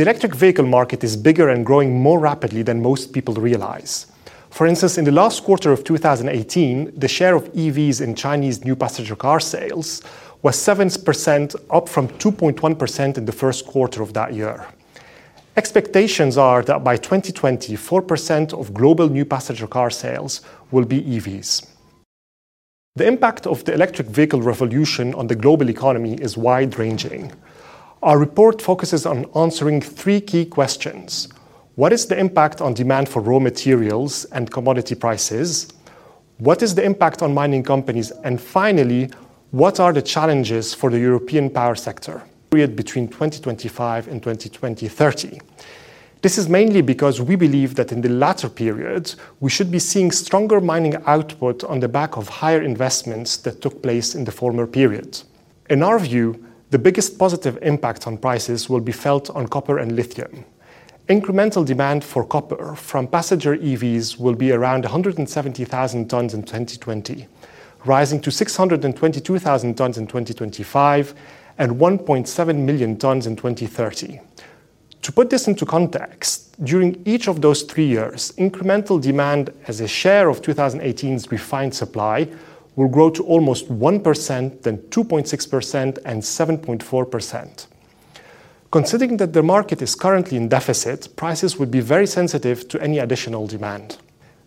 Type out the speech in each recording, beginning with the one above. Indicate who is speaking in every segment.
Speaker 1: The electric vehicle market is bigger and growing more rapidly than most people realize. For instance, in the last quarter of 2018, the share of EVs in Chinese new passenger car sales was 7%, up from 2.1% in the first quarter of that year. Expectations are that by 2020, 4% of global new passenger car sales will be EVs. The impact of the electric vehicle revolution on the global economy is wide-ranging. Our report focuses on answering three key questions. What is the impact on demand for raw materials and commodity prices? What is the impact on mining companies? And finally, what are the challenges for the European power sector period between 2025 and 2030? This is mainly because we believe that in the latter period, we should be seeing stronger mining output on the back of higher investments that took place in the former period. In our view, the biggest positive impact on prices will be felt on copper and lithium. Incremental demand for copper from passenger EVs will be around 170,000 tons in 2020, rising to 622,000 tons in 2025 and 1.7 million tons in 2030. To put this into context, during each of those three years, incremental demand as a share of 2018's refined supply will grow to almost 1%, then 2.6%, and 7.4%. Considering that the market is currently in deficit, prices would be very sensitive to any additional demand.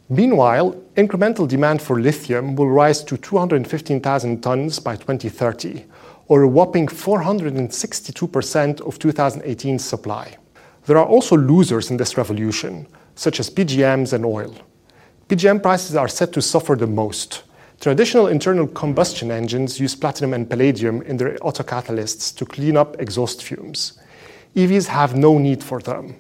Speaker 1: Meanwhile, incremental demand for lithium will rise to 215,000 tons by 2030, or a whopping 462% of 2018's supply. There are also losers in this revolution, such as PGMs and oil. PGM prices are set to suffer the most. Traditional internal combustion engines use platinum and palladium in their autocatalysts to clean up exhaust fumes. EVs have no need for them.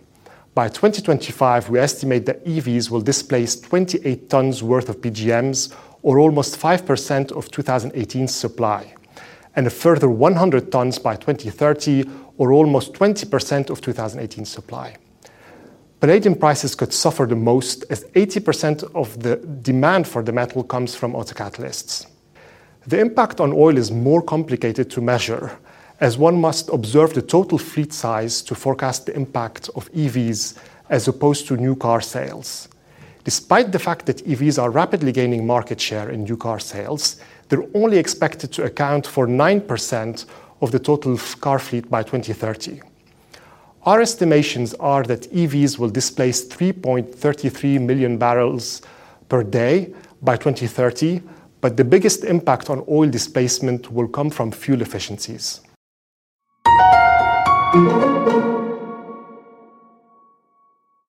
Speaker 1: By 2025, we estimate that EVs will displace 28 tons worth of PGMs, or almost 5% of 2018's supply, and a further 100 tons by 2030, or almost 20% of 2018's supply. Palladium prices could suffer the most, as 80% of the demand for the metal comes from autocatalysts. The impact on oil is more complicated to measure, as one must observe the total fleet size to forecast the impact of EVs as opposed to new car sales. Despite the fact that EVs are rapidly gaining market share in new car sales, they're only expected to account for 9% of the total car fleet by 2030. Our estimations are that EVs will displace 3.33 million barrels per day by 2030, but the biggest impact on oil displacement will come from fuel efficiencies.